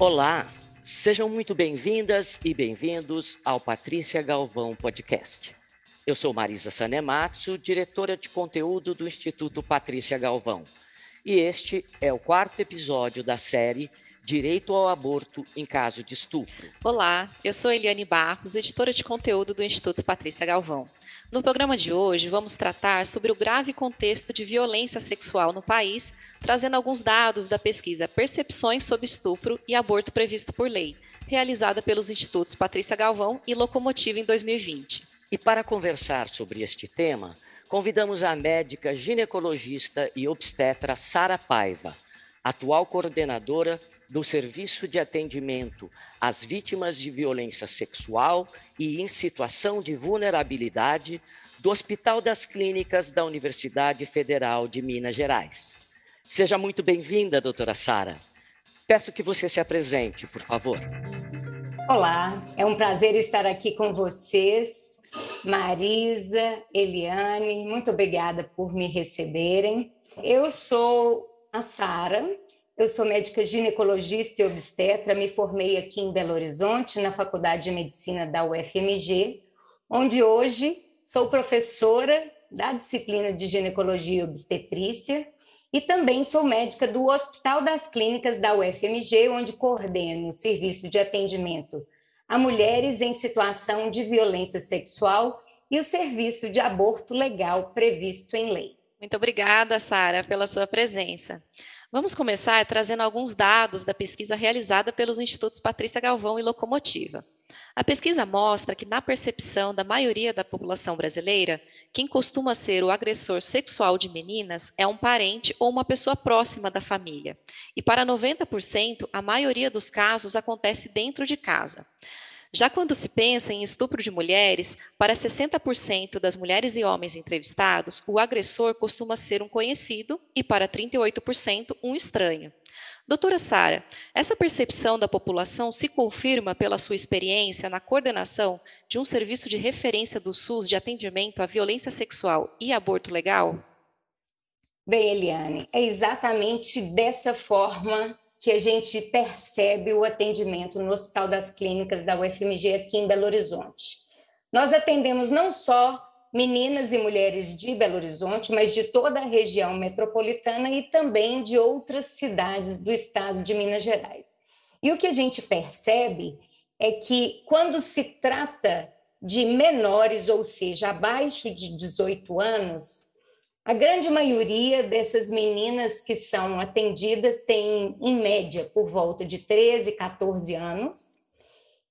Olá, sejam muito bem-vindas e bem-vindos ao Patrícia Galvão Podcast. Eu sou Marisa Sanematsu, diretora de conteúdo do Instituto Patrícia Galvão, e este é o quarto episódio da série Direito ao Aborto em Caso de Estupro. Olá, eu sou Eliane Barros, editora de conteúdo do Instituto Patrícia Galvão. No programa de hoje, vamos tratar sobre o grave contexto de violência sexual no país, trazendo alguns dados da pesquisa Percepções sobre Estupro e Aborto Previsto por Lei, realizada pelos Institutos Patrícia Galvão e Locomotiva em 2020. E para conversar sobre este tema, convidamos a médica ginecologista e obstetra Sara Paiva, atual coordenadora do Serviço de Atendimento às Vítimas de Violência Sexual e em Situação de Vulnerabilidade do Hospital das Clínicas da Universidade Federal de Minas Gerais. Seja muito bem-vinda, doutora Sara. Peço que você se apresente, por favor. Olá, é um prazer estar aqui com vocês, Marisa, Eliane, muito obrigada por me receberem. Eu sou a Sara, eu sou médica ginecologista e obstetra, me formei aqui em Belo Horizonte, na Faculdade de Medicina da UFMG, onde hoje sou professora da disciplina de ginecologia e obstetrícia e também sou médica do Hospital das Clínicas da UFMG, onde coordeno o serviço de atendimento a mulheres em situação de violência sexual e o serviço de aborto legal previsto em lei. Muito obrigada, Sara, pela sua presença. Vamos começar trazendo alguns dados da pesquisa realizada pelos Institutos Patrícia Galvão e Locomotiva. A pesquisa mostra que, na percepção da maioria da população brasileira, quem costuma ser o agressor sexual de meninas é um parente ou uma pessoa próxima da família. E para 90%, a maioria dos casos acontece dentro de casa. Já quando se pensa em estupro de mulheres, para 60% das mulheres e homens entrevistados, o agressor costuma ser um conhecido e para 38% um estranho. Doutora Sara, essa percepção da população se confirma pela sua experiência na coordenação de um serviço de referência do SUS de atendimento à violência sexual e aborto legal? Bem, Eliane, é exatamente dessa forma que a gente percebe o atendimento no Hospital das Clínicas da UFMG aqui em Belo Horizonte. Nós atendemos não só meninas e mulheres de Belo Horizonte, mas de toda a região metropolitana e também de outras cidades do estado de Minas Gerais. E o que a gente percebe é que quando se trata de menores, ou seja, abaixo de 18 anos, a grande maioria dessas meninas que são atendidas tem, em média, por volta de 13, 14 anos.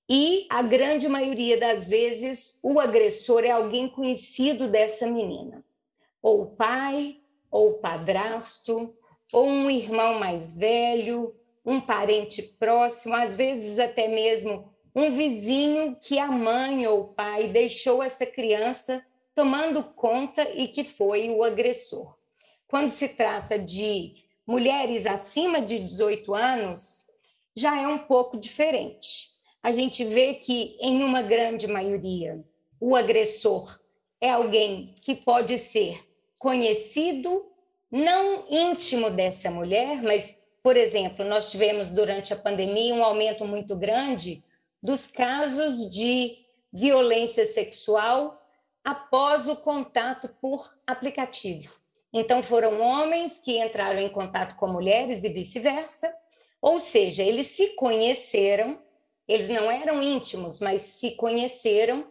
E a grande maioria das vezes, o agressor é alguém conhecido dessa menina, ou o pai, ou o padrasto, ou um irmão mais velho, um parente próximo, às vezes até mesmo um vizinho que a mãe ou o pai deixou essa criança tomando conta e que foi o agressor. Quando se trata de mulheres acima de 18 anos, já é um pouco diferente. A gente vê que, em uma grande maioria, o agressor é alguém que pode ser conhecido, não íntimo dessa mulher, mas, por exemplo, nós tivemos durante a pandemia um aumento muito grande dos casos de violência sexual após o contato por aplicativo. Então, foram homens que entraram em contato com mulheres e vice-versa, ou seja, eles se conheceram, eles não eram íntimos, mas se conheceram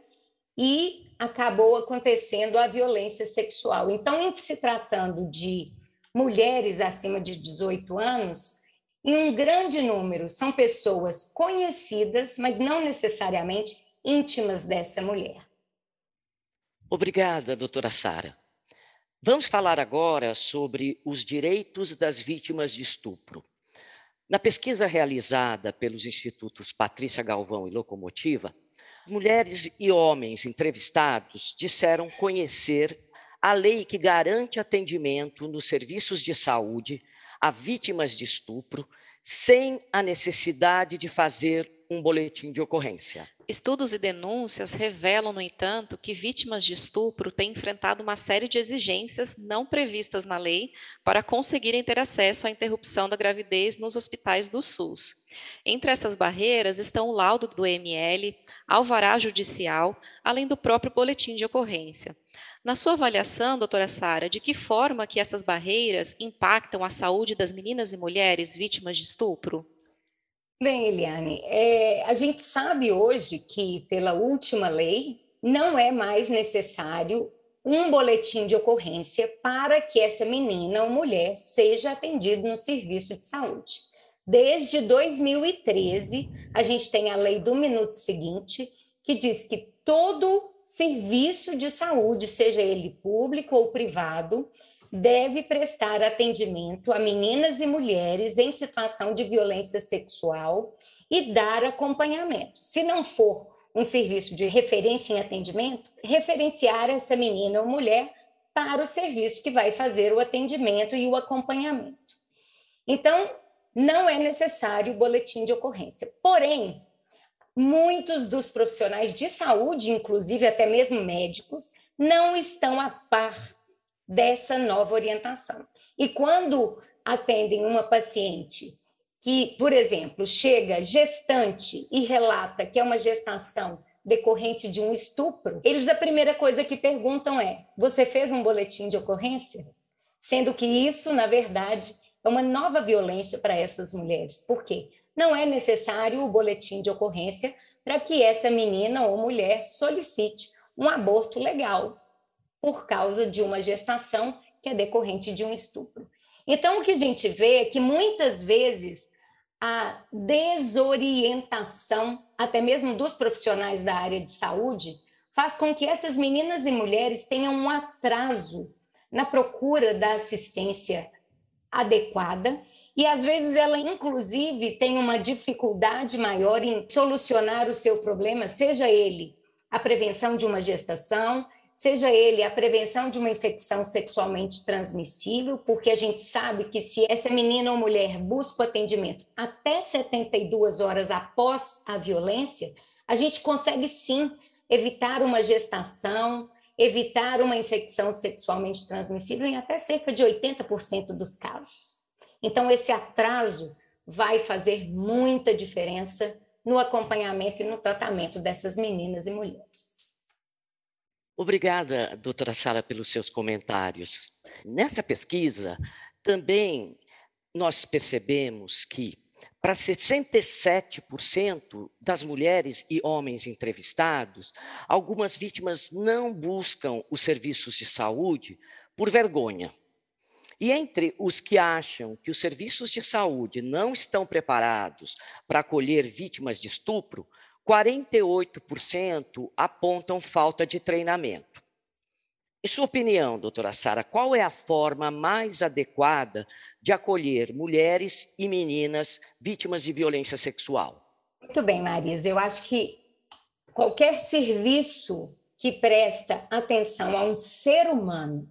e acabou acontecendo a violência sexual. Então, em se tratando de mulheres acima de 18 anos, em um grande número são pessoas conhecidas, mas não necessariamente íntimas dessa mulher. Obrigada, doutora Sara. Vamos falar agora sobre os direitos das vítimas de estupro. Na pesquisa realizada pelos institutos Patrícia Galvão e Locomotiva, mulheres e homens entrevistados disseram conhecer a lei que garante atendimento nos serviços de saúde a vítimas de estupro sem a necessidade de fazer um boletim de ocorrência. Estudos e denúncias revelam, no entanto, que vítimas de estupro têm enfrentado uma série de exigências não previstas na lei para conseguirem ter acesso à interrupção da gravidez nos hospitais do SUS. Entre essas barreiras estão o laudo do ML, alvará judicial, além do próprio boletim de ocorrência. Na sua avaliação, doutora Sara, de que forma que essas barreiras impactam a saúde das meninas e mulheres vítimas de estupro? Bem, Eliane, é, a gente sabe hoje que, pela última lei, não é mais necessário um boletim de ocorrência para que essa menina ou mulher seja atendida no serviço de saúde. Desde 2013, a gente tem a lei do minuto seguinte, que diz que todo serviço de saúde, seja ele público ou privado, deve prestar atendimento a meninas e mulheres em situação de violência sexual e dar acompanhamento. Se não for um serviço de referência em atendimento, referenciar essa menina ou mulher para o serviço que vai fazer o atendimento e o acompanhamento. Então, não é necessário o boletim de ocorrência. Porém, muitos dos profissionais de saúde, inclusive até mesmo médicos, não estão a par dessa nova orientação. E quando atendem uma paciente que, por exemplo, chega gestante e relata que é uma gestação decorrente de um estupro, eles a primeira coisa que perguntam é: você fez um boletim de ocorrência? Sendo que isso, na verdade, é uma nova violência para essas mulheres. Por quê? Não é necessário o boletim de ocorrência para que essa menina ou mulher solicite um aborto legal, por causa de uma gestação que é decorrente de um estupro. Então, o que a gente vê é que muitas vezes a desorientação, até mesmo dos profissionais da área de saúde, faz com que essas meninas e mulheres tenham um atraso na procura da assistência adequada e às vezes ela inclusive tem uma dificuldade maior em solucionar o seu problema, seja ele a prevenção de uma gestação, seja ele a prevenção de uma infecção sexualmente transmissível, porque a gente sabe que se essa menina ou mulher busca o atendimento até 72 horas após a violência, a gente consegue sim evitar uma gestação, evitar uma infecção sexualmente transmissível em até cerca de 80% dos casos. Então, esse atraso vai fazer muita diferença no acompanhamento e no tratamento dessas meninas e mulheres. Obrigada, doutora Sara, pelos seus comentários. Nessa pesquisa, também nós percebemos que para 67% das mulheres e homens entrevistados, algumas vítimas não buscam os serviços de saúde por vergonha. E entre os que acham que os serviços de saúde não estão preparados para acolher vítimas de estupro, 48% apontam falta de treinamento. Em sua opinião, doutora Sara, qual é a forma mais adequada de acolher mulheres e meninas vítimas de violência sexual? Muito bem, Marisa. Eu acho que qualquer serviço que presta atenção a um ser humano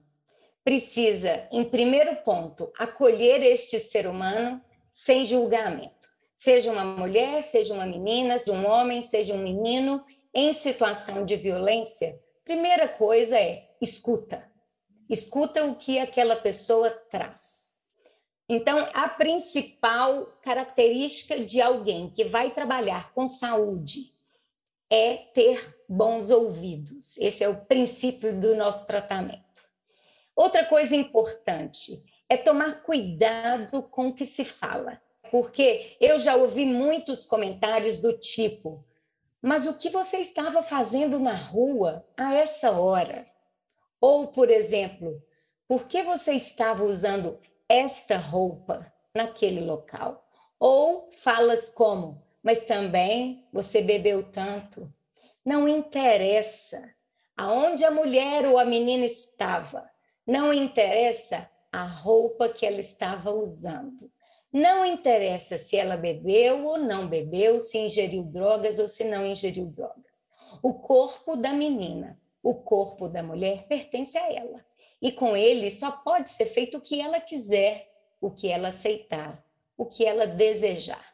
precisa, em primeiro ponto, acolher este ser humano sem julgamento seja uma mulher, seja uma menina, seja um homem, seja um menino, em situação de violência, primeira coisa é escuta. Escuta o que aquela pessoa traz. Então, a principal característica de alguém que vai trabalhar com saúde é ter bons ouvidos. Esse é o princípio do nosso tratamento. Outra coisa importante é tomar cuidado com o que se fala porque eu já ouvi muitos comentários do tipo: mas o que você estava fazendo na rua a essa hora? Ou, por exemplo, por que você estava usando esta roupa naquele local? Ou falas como: mas também você bebeu tanto. Não interessa aonde a mulher ou a menina estava, não interessa a roupa que ela estava usando. Não interessa se ela bebeu ou não bebeu, se ingeriu drogas ou se não ingeriu drogas. O corpo da menina, o corpo da mulher pertence a ela. E com ele só pode ser feito o que ela quiser, o que ela aceitar, o que ela desejar.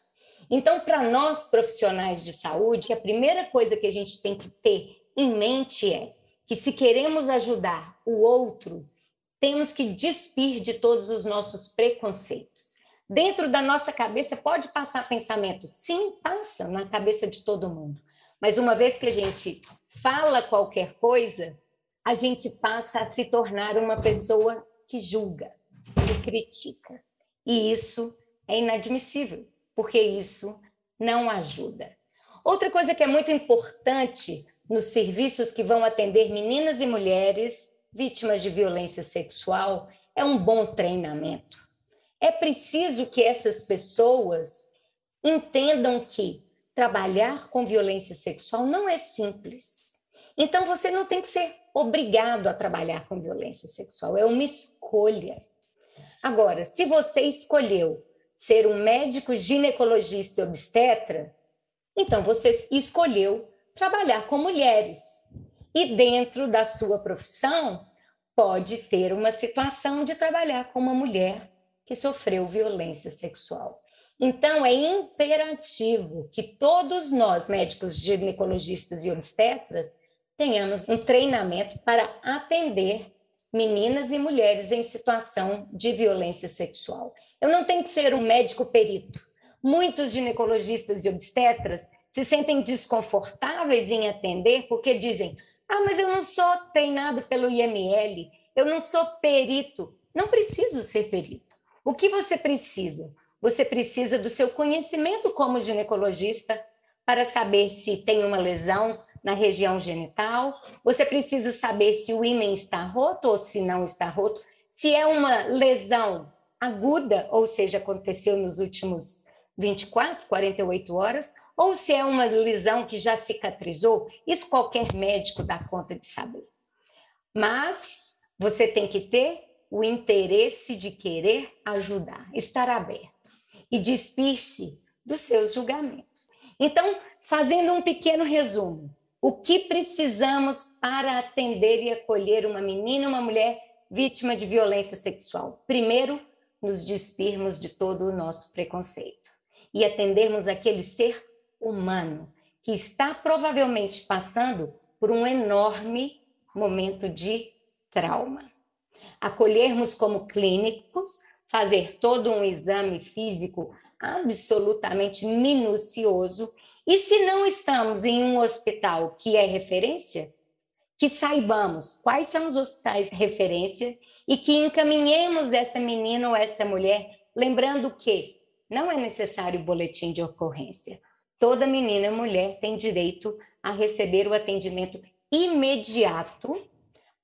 Então, para nós profissionais de saúde, a primeira coisa que a gente tem que ter em mente é que se queremos ajudar o outro, temos que despir de todos os nossos preconceitos. Dentro da nossa cabeça pode passar pensamento, sim, passa na cabeça de todo mundo. Mas uma vez que a gente fala qualquer coisa, a gente passa a se tornar uma pessoa que julga, que critica. E isso é inadmissível, porque isso não ajuda. Outra coisa que é muito importante nos serviços que vão atender meninas e mulheres vítimas de violência sexual é um bom treinamento. É preciso que essas pessoas entendam que trabalhar com violência sexual não é simples. Então você não tem que ser obrigado a trabalhar com violência sexual, é uma escolha. Agora, se você escolheu ser um médico ginecologista e obstetra, então você escolheu trabalhar com mulheres. E dentro da sua profissão, pode ter uma situação de trabalhar com uma mulher que sofreu violência sexual. Então, é imperativo que todos nós, médicos ginecologistas e obstetras, tenhamos um treinamento para atender meninas e mulheres em situação de violência sexual. Eu não tenho que ser um médico perito. Muitos ginecologistas e obstetras se sentem desconfortáveis em atender porque dizem: ah, mas eu não sou treinado pelo IML, eu não sou perito. Não preciso ser perito. O que você precisa? Você precisa do seu conhecimento como ginecologista para saber se tem uma lesão, na região genital. Você precisa saber se o ímã está roto ou se não está roto. Se é uma lesão aguda, ou seja, aconteceu nos últimos 24, 48 horas, ou se é uma lesão que já cicatrizou, isso qualquer médico dá conta de saber. Mas você tem que ter o interesse de querer ajudar, estar aberto e despir-se dos seus julgamentos. Então, fazendo um pequeno resumo, o que precisamos para atender e acolher uma menina, uma mulher vítima de violência sexual? Primeiro, nos despirmos de todo o nosso preconceito e atendermos aquele ser humano que está provavelmente passando por um enorme momento de trauma. Acolhermos como clínicos, fazer todo um exame físico absolutamente minucioso e se não estamos em um hospital que é referência, que saibamos quais são os hospitais referência e que encaminhemos essa menina ou essa mulher, lembrando que não é necessário boletim de ocorrência. Toda menina e mulher tem direito a receber o atendimento imediato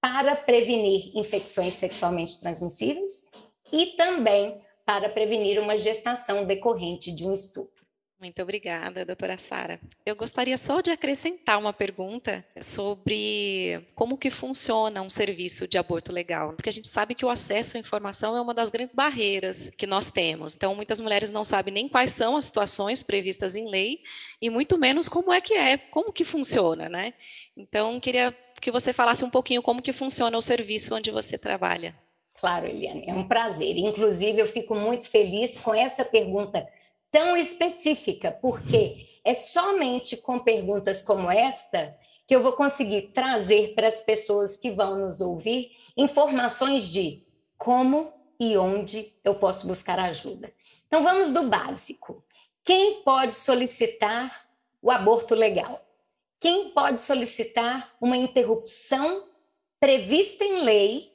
para prevenir infecções sexualmente transmissíveis e também para prevenir uma gestação decorrente de um estupro. Muito obrigada, doutora Sara. Eu gostaria só de acrescentar uma pergunta sobre como que funciona um serviço de aborto legal, porque a gente sabe que o acesso à informação é uma das grandes barreiras que nós temos. Então, muitas mulheres não sabem nem quais são as situações previstas em lei e muito menos como é que é, como que funciona, né? Então, queria que você falasse um pouquinho como que funciona o serviço onde você trabalha. Claro, Eliane, é um prazer. Inclusive, eu fico muito feliz com essa pergunta tão específica, porque é somente com perguntas como esta que eu vou conseguir trazer para as pessoas que vão nos ouvir informações de como e onde eu posso buscar ajuda. Então vamos do básico. Quem pode solicitar o aborto legal? Quem pode solicitar uma interrupção prevista em lei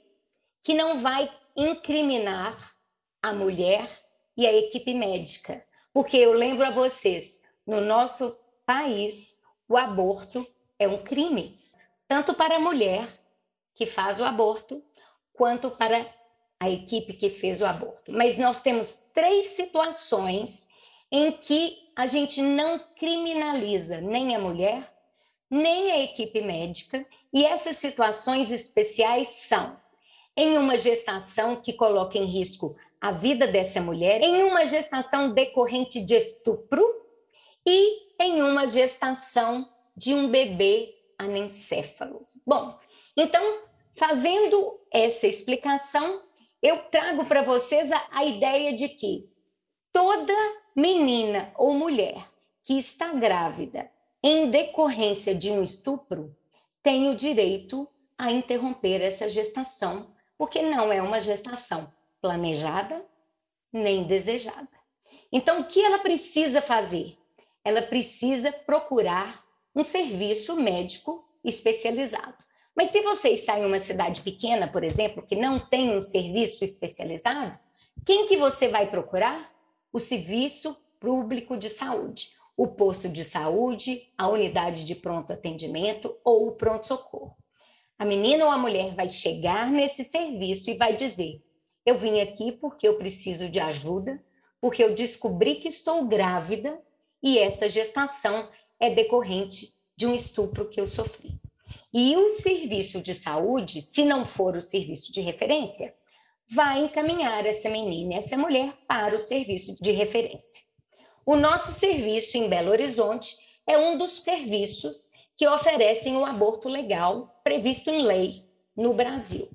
que não vai incriminar a mulher e a equipe médica? Porque eu lembro a vocês, no nosso país, o aborto é um crime, tanto para a mulher que faz o aborto, quanto para a equipe que fez o aborto. Mas nós temos três situações em que a gente não criminaliza nem a mulher, nem a equipe médica, e essas situações especiais são em uma gestação que coloca em risco a vida dessa mulher em uma gestação decorrente de estupro e em uma gestação de um bebê anencéfalo. Bom, então, fazendo essa explicação, eu trago para vocês a, a ideia de que toda menina ou mulher que está grávida em decorrência de um estupro tem o direito a interromper essa gestação, porque não é uma gestação planejada nem desejada. Então, o que ela precisa fazer? Ela precisa procurar um serviço médico especializado. Mas se você está em uma cidade pequena, por exemplo, que não tem um serviço especializado, quem que você vai procurar? O serviço público de saúde, o posto de saúde, a unidade de pronto atendimento ou o pronto socorro. A menina ou a mulher vai chegar nesse serviço e vai dizer: "Eu vim aqui porque eu preciso de ajuda, porque eu descobri que estou grávida e essa gestação é decorrente de um estupro que eu sofri". E o serviço de saúde, se não for o serviço de referência, vai encaminhar essa menina e essa mulher para o serviço de referência. O nosso serviço em Belo Horizonte é um dos serviços que oferecem o aborto legal previsto em lei no Brasil.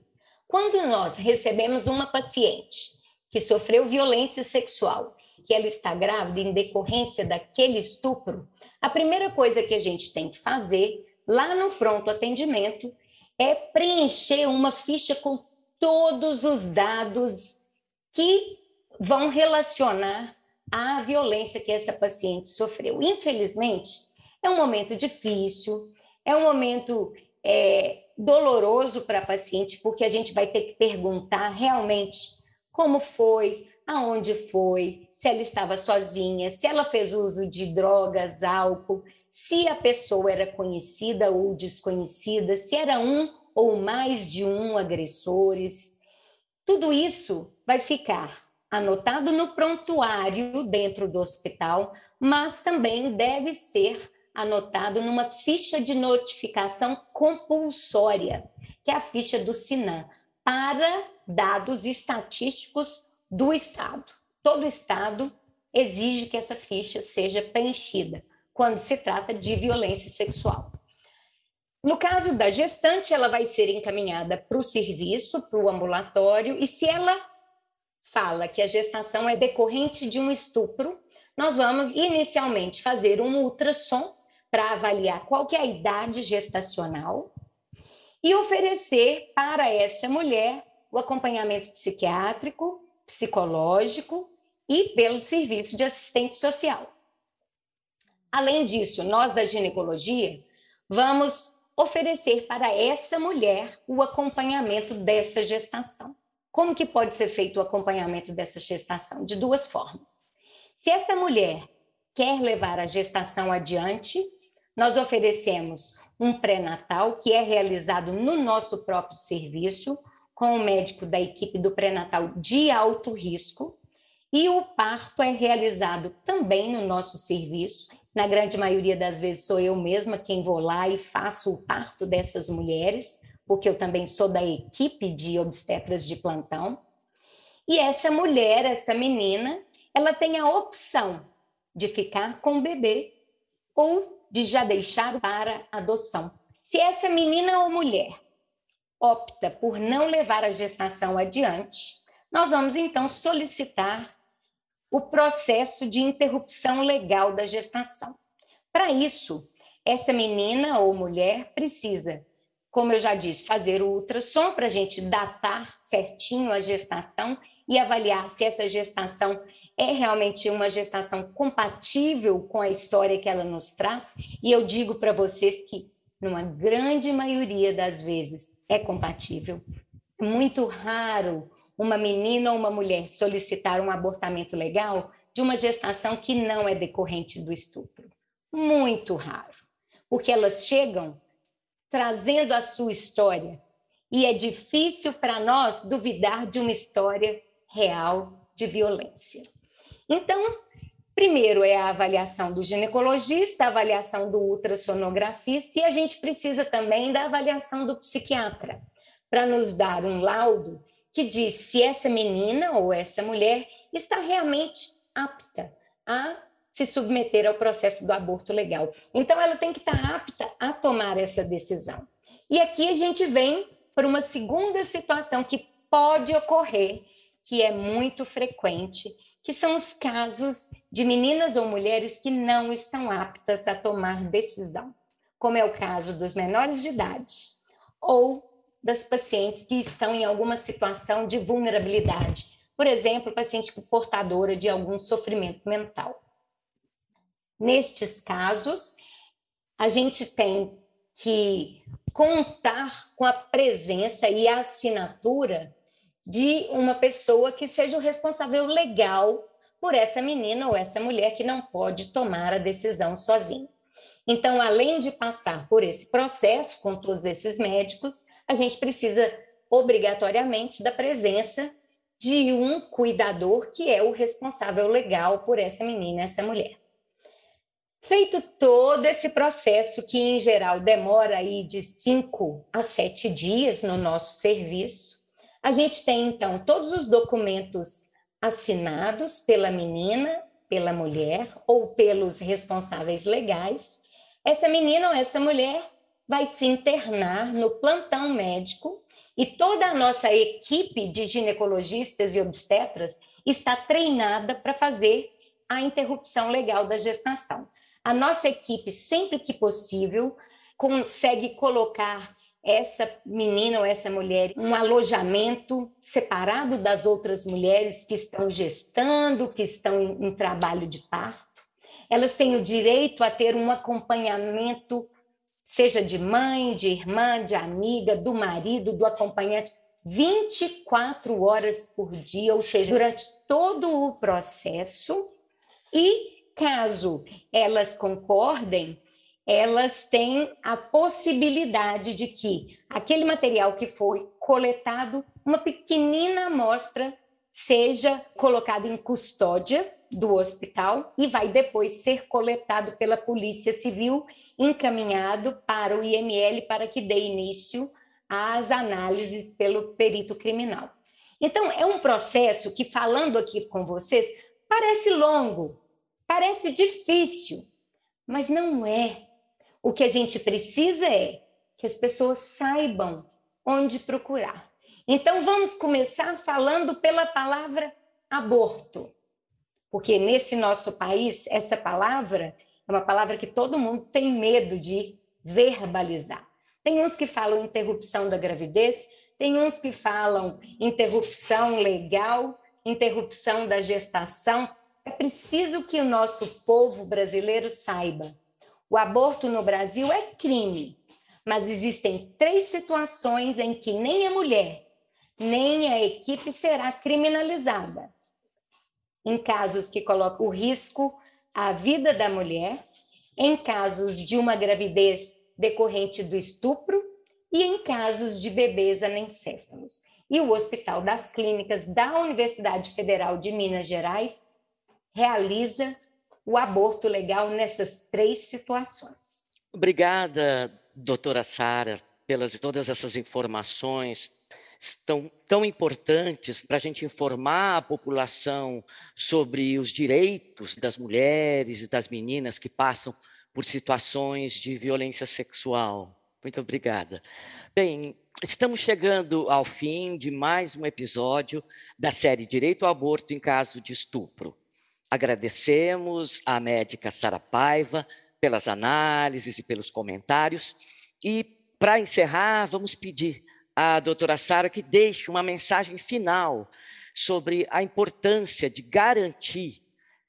Quando nós recebemos uma paciente que sofreu violência sexual, que ela está grávida em decorrência daquele estupro, a primeira coisa que a gente tem que fazer lá no pronto atendimento é preencher uma ficha com todos os dados que vão relacionar à violência que essa paciente sofreu. Infelizmente, é um momento difícil, é um momento é, doloroso para a paciente, porque a gente vai ter que perguntar realmente como foi, aonde foi, se ela estava sozinha, se ela fez uso de drogas, álcool, se a pessoa era conhecida ou desconhecida, se era um ou mais de um agressores. Tudo isso vai ficar anotado no prontuário dentro do hospital, mas também deve ser anotado numa ficha de notificação compulsória, que é a ficha do SINAM, para dados estatísticos do Estado. Todo Estado exige que essa ficha seja preenchida quando se trata de violência sexual. No caso da gestante, ela vai ser encaminhada para o serviço, para o ambulatório, e se ela fala que a gestação é decorrente de um estupro, nós vamos inicialmente fazer um ultrassom para avaliar qual que é a idade gestacional e oferecer para essa mulher o acompanhamento psiquiátrico, psicológico e pelo serviço de assistente social. Além disso, nós da ginecologia vamos oferecer para essa mulher o acompanhamento dessa gestação. Como que pode ser feito o acompanhamento dessa gestação? De duas formas. Se essa mulher quer levar a gestação adiante, nós oferecemos um pré-natal que é realizado no nosso próprio serviço, com o médico da equipe do pré-natal de alto risco, e o parto é realizado também no nosso serviço na grande maioria das vezes sou eu mesma quem vou lá e faço o parto dessas mulheres, porque eu também sou da equipe de obstetras de plantão. E essa mulher, essa menina, ela tem a opção de ficar com o bebê ou de já deixar para adoção. Se essa menina ou mulher opta por não levar a gestação adiante, nós vamos então solicitar o processo de interrupção legal da gestação. Para isso, essa menina ou mulher precisa, como eu já disse, fazer o ultrassom para a gente datar certinho a gestação e avaliar se essa gestação é realmente uma gestação compatível com a história que ela nos traz. E eu digo para vocês que, numa grande maioria das vezes, é compatível. É muito raro uma menina ou uma mulher solicitar um abortamento legal de uma gestação que não é decorrente do estupro. Muito raro, porque elas chegam trazendo a sua história e é difícil para nós duvidar de uma história real de violência. Então, primeiro é a avaliação do ginecologista, a avaliação do ultrassonografista e a gente precisa também da avaliação do psiquiatra para nos dar um laudo que diz se essa menina ou essa mulher está realmente apta a se submeter ao processo do aborto legal. Então, ela tem que estar apta a tomar essa decisão. E aqui a gente vem para uma segunda situação que pode ocorrer, que é muito frequente, que são os casos de meninas ou mulheres que não estão aptas a tomar decisão, como é o caso dos menores de idade ou das pacientes que estão em alguma situação de vulnerabilidade, por exemplo, paciente portadora de algum sofrimento mental. Nestes casos, a gente tem que contar com a presença e a assinatura de uma pessoa que seja o responsável legal por essa menina ou essa mulher que não pode tomar a decisão sozinha. Então, além de passar por esse processo com todos esses médicos, a gente precisa obrigatoriamente da presença de um cuidador que é o responsável legal por essa menina, essa mulher. Feito todo esse processo, que em geral demora aí de cinco a sete dias no nosso serviço, a gente tem então todos os documentos assinados pela menina, pela mulher ou pelos responsáveis legais. Essa menina ou essa mulher vai se internar no plantão médico e toda a nossa equipe de ginecologistas e obstetras está treinada para fazer a interrupção legal da gestação. A nossa equipe, sempre que possível, consegue colocar essa menina ou essa mulher um alojamento separado das outras mulheres que estão gestando, que estão em, em trabalho de parto. Elas têm o direito a ter um acompanhamento seja de mãe, de irmã, de amiga, do marido, do acompanhante, 24 horas por dia, ou seja, durante todo o processo. E caso elas concordem, elas têm a possibilidade de que aquele material que foi coletado, uma pequenina amostra, seja colocado em custódia do hospital e vai depois ser coletado pela Polícia Civil encaminhado para o IML para que dê início às análises pelo perito criminal. Então, é um processo que, falando aqui com vocês, parece longo, parece difícil, mas não é. O que a gente precisa é que as pessoas saibam onde procurar. Então, vamos começar falando pela palavra aborto, porque nesse nosso país, essa palavra é uma palavra que todo mundo tem medo de verbalizar. Tem uns que falam interrupção da gravidez, tem uns que falam interrupção legal, interrupção da gestação. É preciso que o nosso povo brasileiro saiba. O aborto no Brasil é crime, mas existem três situações em que nem a mulher, nem a equipe será criminalizada. Em casos que colocam o risco a vida da mulher em casos de uma gravidez decorrente do estupro e em casos de bebês anencéfalos. E o Hospital das Clínicas da Universidade Federal de Minas Gerais realiza o aborto legal nessas três situações. Obrigada, doutora Sara, pelas todas essas informações estão tão importantes para a gente informar a população sobre os direitos das mulheres e das meninas que passam por situações de violência sexual. Muito obrigada. Bem, estamos chegando ao fim de mais um episódio da série Direito ao Aborto em Caso de Estupro. Agradecemos à médica Sara Paiva pelas análises e pelos comentários. E, para encerrar, vamos pedir a doutora Sara que deixe uma mensagem final sobre a importância de garantir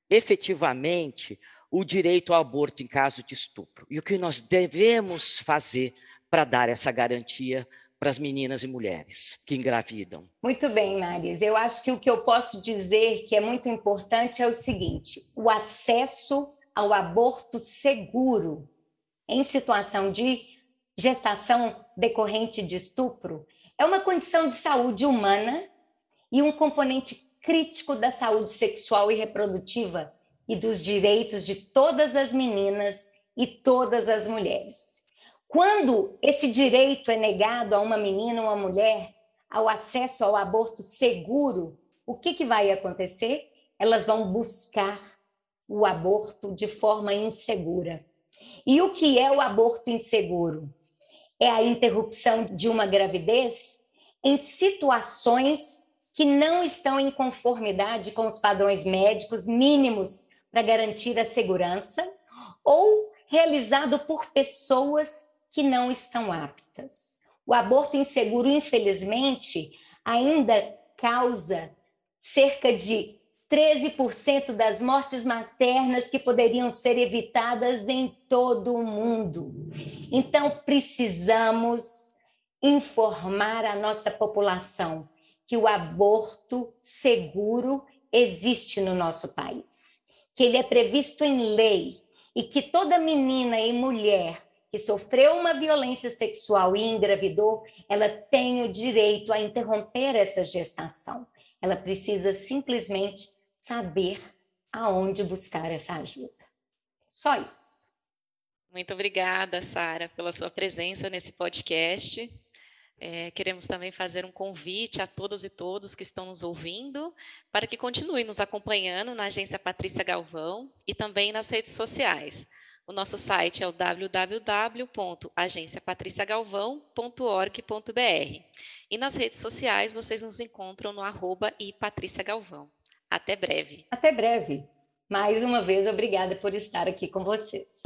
efetivamente o direito ao aborto em caso de estupro e o que nós devemos fazer para dar essa garantia para as meninas e mulheres que engravidam. Muito bem, Maris. Eu acho que o que eu posso dizer que é muito importante é o seguinte: o acesso ao aborto seguro em situação de gestação decorrente de estupro é uma condição de saúde humana e um componente crítico da saúde sexual e reprodutiva e dos direitos de todas as meninas e todas as mulheres. Quando esse direito é negado a uma menina ou uma mulher ao acesso ao aborto seguro, o que, que vai acontecer? Elas vão buscar o aborto de forma insegura. E o que é o aborto inseguro? é a interrupção de uma gravidez em situações que não estão em conformidade com os padrões médicos mínimos para garantir a segurança, ou realizado por pessoas que não estão aptas. O aborto inseguro, infelizmente, ainda causa cerca de 13% das mortes maternas que poderiam ser evitadas em todo o mundo. Então, precisamos informar a nossa população que o aborto seguro existe no nosso país, que ele é previsto em lei e que toda menina e mulher que sofreu uma violência sexual e engravidou, ela tem o direito a interromper essa gestação. Ela precisa simplesmente saber aonde buscar essa ajuda. Só isso. Muito obrigada, Sara, pela sua presença nesse podcast. É, queremos também fazer um convite a todas e todos que estão nos ouvindo para que continuem nos acompanhando na agência Patrícia Galvão e também nas redes sociais. O nosso site é o www.agenciapatriciagalvão.org.br e nas redes sociais vocês nos encontram no arroba e Patrícia Galvão. Até breve. Até breve. Mais uma vez, obrigada por estar aqui com vocês.